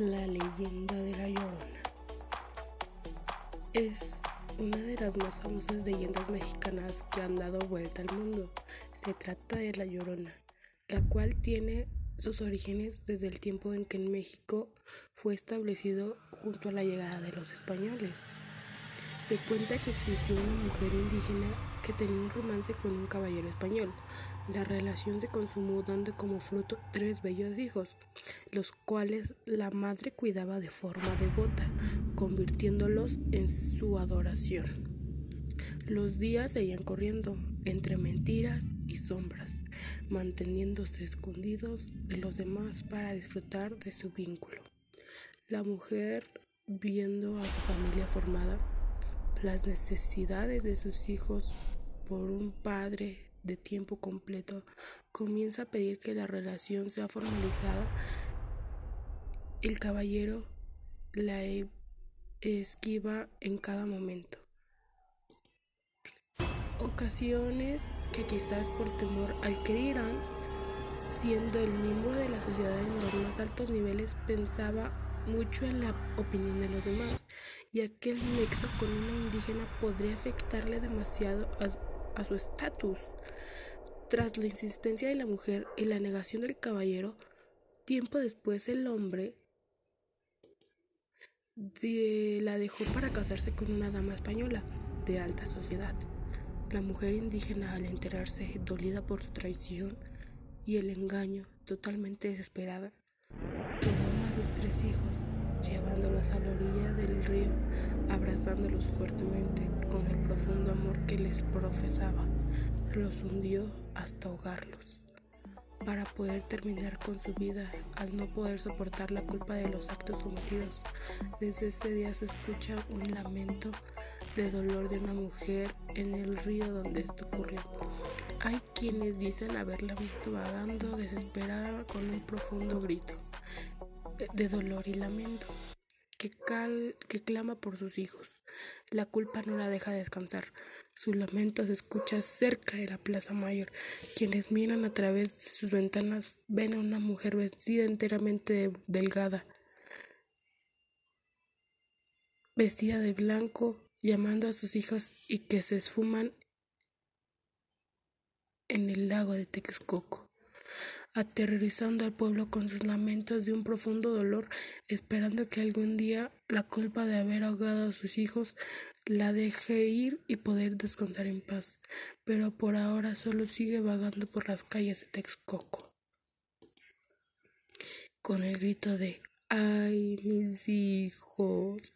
La leyenda de la Llorona es una de las más famosas leyendas mexicanas que han dado vuelta al mundo. Se trata de la Llorona, la cual tiene sus orígenes desde el tiempo en que en México fue establecido junto a la llegada de los españoles. Se cuenta que existió una mujer indígena que tenía un romance con un caballero español. La relación se consumó dando como fruto tres bellos hijos, los cuales la madre cuidaba de forma devota, convirtiéndolos en su adoración. Los días seguían corriendo entre mentiras y sombras, manteniéndose escondidos de los demás para disfrutar de su vínculo. La mujer, viendo a su familia formada, las necesidades de sus hijos por un padre de tiempo completo, comienza a pedir que la relación sea formalizada. El caballero la e-, esquiva en cada momento. Ocasiones que quizás por temor al que dirán, siendo el miembro de la sociedad en los más altos niveles, pensaba mucho en la opinión de los demás, ya que el nexo con una indígena podría afectarle demasiado a, su estatus. Tras la insistencia de la mujer y la negación del caballero, tiempo después el hombre la dejó para casarse con una dama española de alta sociedad. La mujer indígena, al enterarse, dolida por su traición y el engaño, totalmente desesperada, sus tres hijos, llevándolos a la orilla del río, abrazándolos fuertemente con el profundo amor que les profesaba. Los hundió hasta ahogarlos, para poder terminar con su vida al no poder soportar la culpa de los actos cometidos. Desde ese día se escucha un lamento de dolor de una mujer en el río donde esto ocurrió. Hay quienes dicen haberla visto vagando desesperada con un profundo grito de dolor y lamento, que, clama por sus hijos. La culpa no la deja descansar. Su lamento se escucha cerca de la Plaza Mayor. Quienes miran a través de sus ventanas ven a una mujer vestida enteramente delgada, vestida de blanco, llamando a sus hijos y que se esfuman en el lago de Texcoco aterrorizando al pueblo con sus lamentos de un profundo dolor, esperando que algún día la culpa de haber ahogado a sus hijos la deje ir y poder descansar en paz. Pero por ahora solo sigue vagando por las calles de Texcoco. Con el grito de ¡Ay, mis hijos!